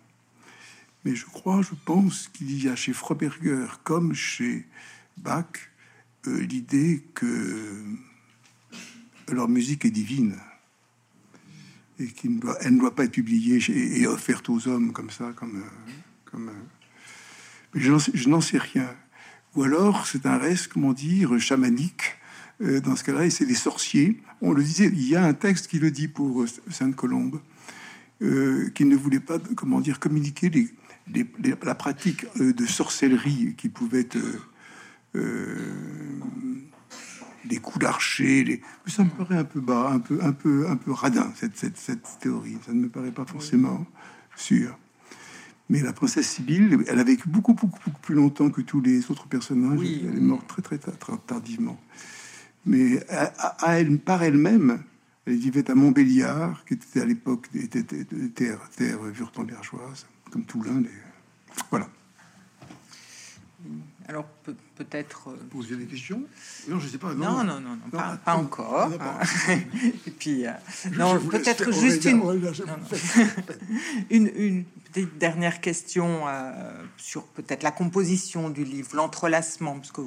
Mais je crois, je pense qu'il y a chez Froberger, comme chez Bach, euh, l'idée que leur musique est divine et qu'elle ne doit, pas être publiée et offerte aux hommes comme ça, comme, euh. Euh. Mais je n'en sais rien. Ou alors c'est un reste, comment dire, chamanique. Euh, dans ce cas-là, et c'est des sorciers. On le disait, il y a un texte qui le dit pour Sainte Colombe, qui ne voulait pas, comment dire, communiquer les, la pratique de sorcellerie qui pouvait être les coups d'archer, les... ça me paraît un peu bas, un peu, un peu, un peu radin cette théorie. Ça ne me paraît pas forcément sûr. Mais la princesse Sibylle, elle a vécu beaucoup, beaucoup, beaucoup plus longtemps que tous les autres personnages. Elle est morte très, très, très, tardivement. Mais à, elle, par elle-même, elle vivait à Montbéliard, qui était à l'époque des terres, terres wurtembergeoises, comme Toulon. Voilà. Alors peut-être. Euh, Poser des questions Non, je sais pas. Non, non, non, non, pas, encore. Et puis, euh, non, peut-être juste une, une, une, petite dernière question euh, sur peut-être la composition du livre, l'entrelacement, parce que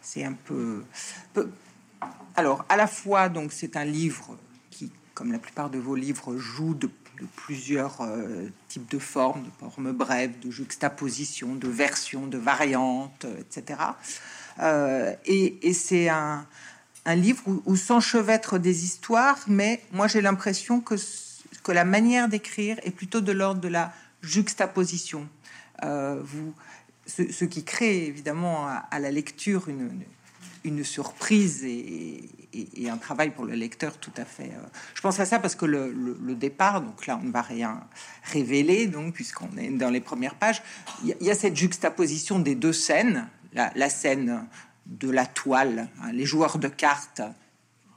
c'est un peu, peu. Alors, à la fois, donc, c'est un livre comme la plupart de vos livres, joue de plusieurs euh, types de formes, de formes brèves, de juxtapositions, de versions, de variantes, etc. Euh, et, c'est un, livre où, s'enchevêtrent des histoires, mais moi j'ai l'impression que, que la manière d'écrire est plutôt de l'ordre de la juxtaposition. Euh, vous, ce, qui crée évidemment à, la lecture une, surprise et, un travail pour le lecteur tout à fait. Euh, je pense à ça parce que le, départ, donc là on ne va rien révéler, donc puisqu'on est dans les premières pages, il y, a cette juxtaposition des deux scènes, la, scène de la toile, hein, les joueurs de cartes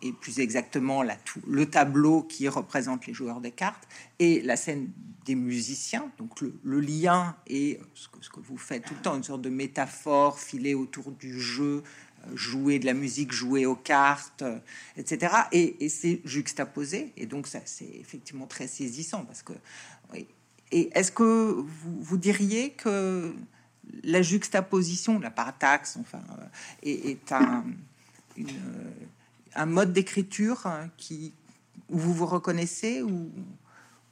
et plus exactement la, le tableau qui représente les joueurs de cartes et la scène des musiciens, donc le, lien et ce que, vous faites tout le temps, une sorte de métaphore filée autour du jeu, jouer de la musique, jouer aux cartes, euh, etc. Et, c'est juxtaposé, et donc ça c'est effectivement très saisissant parce que. Et est-ce que vous, diriez que la juxtaposition, la parataxe, enfin, euh, est, un, euh, un mode d'écriture hein, qui où vous vous reconnaissez ou,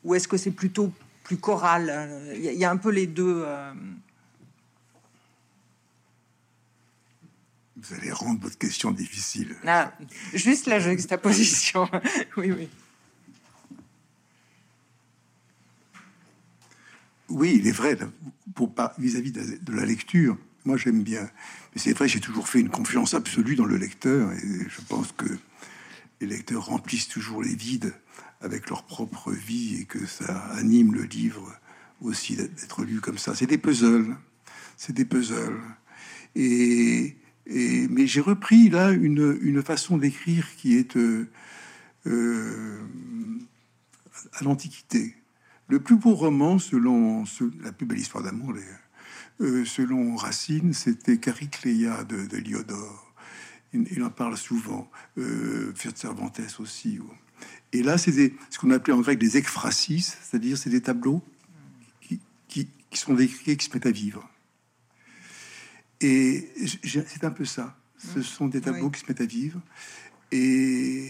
ou est-ce que c'est plutôt plus choral Il y, a un peu les deux. Vous allez rendre votre question difficile. Ah, juste la juxtaposition. oui, oui. Oui, il est vrai, pour pas vis-à-vis de, la lecture, Moi, j'aime bien. Mais c'est vrai, j'ai toujours fait une confiance absolue dans le lecteur, et je pense que les lecteurs remplissent toujours les vides avec leur propre vie et que ça anime le livre aussi d'être lu comme ça. C'est des puzzles, c'est des puzzles. Et, et mais j'ai repris là une, une façon d'écrire qui est euh, euh, à l'Antiquité. Le plus beau roman, selon la plus belle histoire d'amour, euh, selon Racine, c'était Caricléa de, de Liodore. Il, en parle souvent. Euh, Cervantes aussi. Et là, c'est ce qu'on appelait en grec des ekphrasis, c'est-à-dire c'est des tableaux qui, sont décrits, qui se mettent à vivre. Et c'est un peu ça. Ce sont des tableaux qui se mettent à vivre et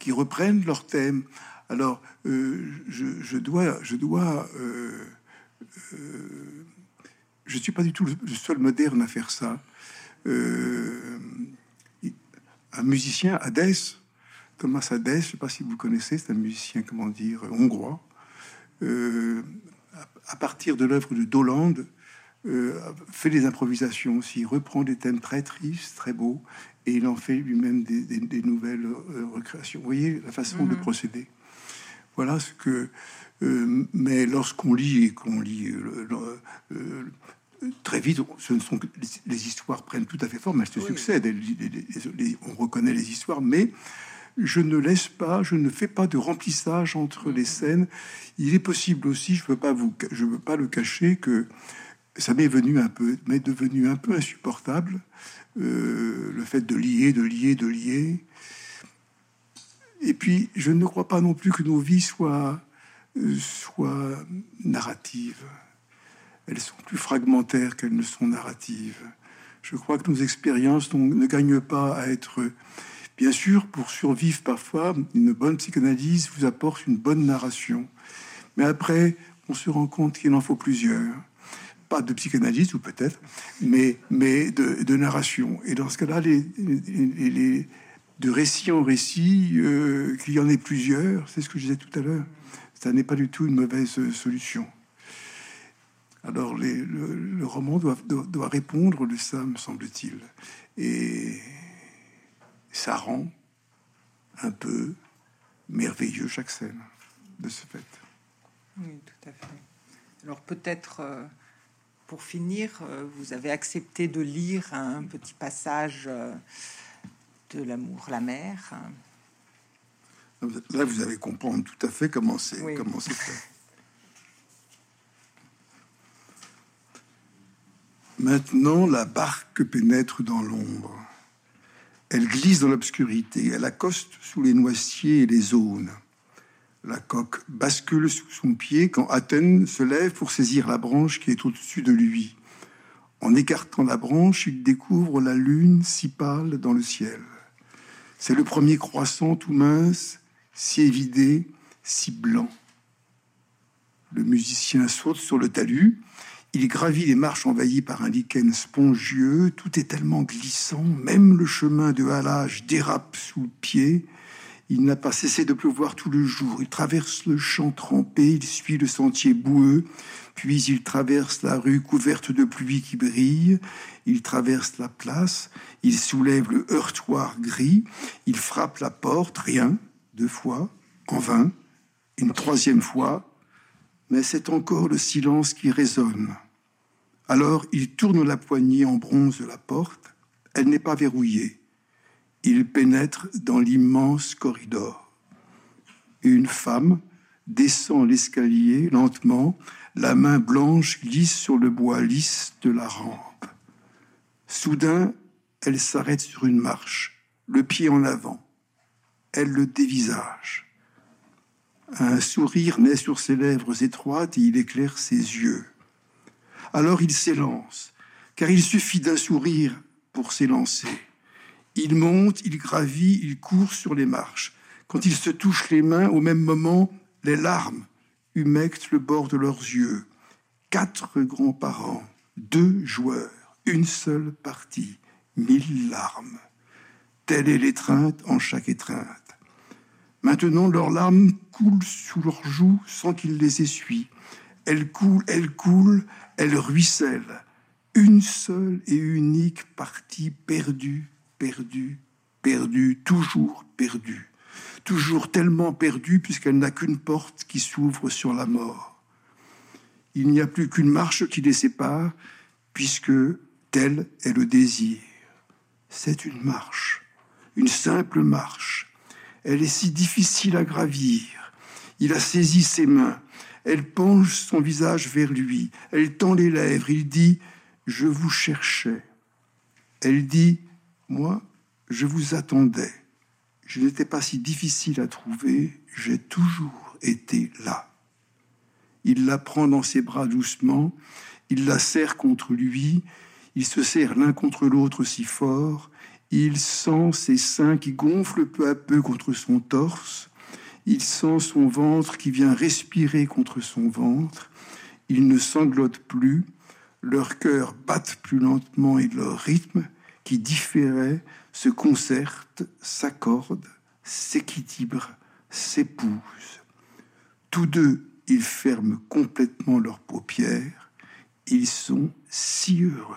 qui reprennent leur thème. Alors, euh, je, dois, je dois, euh, euh, je suis pas du tout le seul moderne à faire ça. un musicien, Hadès, Thomas Hadès, je sais pas si vous connaissez, c'est un musicien, comment dire, hongrois. à partir de l'œuvre de Doland, fait des improvisations aussi, reprend des thèmes très tristes, très beaux, et il en fait lui-même des, nouvelles recréations. Vous voyez la façon de mhm. procéder. Voilà ce que. Euh, mais lorsqu'on lit et qu'on lit euh, euh, très vite, ce ne sont que les, histoires prennent tout à fait forme, elles se succèdent, on reconnaît les histoires, mais je ne laisse pas, je ne fais pas de remplissage entre les scènes. Il est possible aussi, je veux pas vous, je veux pas le cacher, que ça m'est venu un peu, m'est devenu un peu insupportable, le fait de lier, de lier, de lier. Et puis, je ne crois pas non plus que nos vies soient, euh, soient narratives. Elles sont plus fragmentaires qu'elles ne sont narratives. Je crois que nos expériences ne gagnent pas à être... Bien sûr, pour survivre parfois, une bonne psychanalyse vous apporte une bonne narration. Mais après, on se rend compte qu'il en faut plusieurs. Pas de psychanalyse, ou peut-être, mais, mais de, narration. Et dans ce cas-là, les, les, de récit en récit, euh, qu'il y en ait plusieurs, c'est ce que je disais tout à l'heure. Ça n'est pas du tout une mauvaise solution. Alors le, roman doit, doit, répondre de ça, me semble-t-il. Et ça rend un peu merveilleux chaque scène de ce fait. Oui, tout à fait. Alors peut-être, euh, pour finir, vous avez accepté de lire un petit passage de l'amour, la mer. Là, vous allez comprendre tout à fait comment c'est comment c'est fait. Maintenant, la barque pénètre dans l'ombre. Elle glisse dans l'obscurité. Elle accoste sous les noisetiers et les zones. La coque bascule sous son pied quand Athènes se lève pour saisir la branche qui est au-dessus de lui. En écartant la branche, il découvre la lune si pâle dans le ciel. C'est le premier croissant tout mince, si évidé, si blanc. Le musicien saute sur le talus. Il gravit les marches envahies par un lichen spongieux. Tout est tellement glissant, même le chemin de halage dérape sous le pied. Il n'a pas cessé de pleuvoir tout le jour. Il traverse le champ trempé, il suit le sentier boueux, puis il traverse la rue couverte de pluie qui brille. Il traverse la place, il soulève le heurtoir gris, il frappe la porte, rien, deux fois, en vain, une troisième fois, mais c'est encore le silence qui résonne. Alors il tourne la poignée en bronze de la porte, elle n'est pas verrouillée. Il pénètre dans l'immense corridor. Une femme descend l'escalier lentement, la main blanche glisse sur le bois lisse de la rampe. Soudain, elle s'arrête sur une marche, le pied en avant. Elle le dévisage. Un sourire naît sur ses lèvres étroites et il éclaire ses yeux. Alors il s'élance, car il suffit d'un sourire pour s'élancer. Il monte, il gravit, il court sur les marches. Quand il se touche les mains, au même moment, les larmes humectent le bord de leurs yeux. Quatre grands-parents, deux joueurs une seule partie, mille larmes. Telle est l'étreinte en chaque étreinte. Maintenant, leurs larmes coulent sous leurs joues sans qu'ils les essuient. Elles coulent, elles coulent, elles ruissellent. une seule et unique partie perdue, perdue, perdue, toujours perdue, toujours tellement perdue puisqu'elle n'a qu'une porte qui s'ouvre sur la mort. Il n'y a plus qu'une marche qui les sépare puisque tel est le désir. C'est une marche, une simple marche. Elle est si difficile à gravir. Il a saisi ses mains. Elle penche son visage vers lui. Elle tend les lèvres. Il dit Je vous cherchais. Elle dit Moi, je vous attendais. Je n'étais pas si difficile à trouver. J'ai toujours été là. Il la prend dans ses bras doucement. Il la serre contre lui. Ils se serrent l'un contre l'autre si fort. Il sent ses seins qui gonflent peu à peu contre son torse. Il sent son ventre qui vient respirer contre son ventre. Il ne sanglote plus. Leurs cœurs battent plus lentement et leur rythme, qui différait, se concerte, s'accorde, s'équilibre, s'épouse. Tous deux, ils ferment complètement leurs paupières. Ils sont si heureux.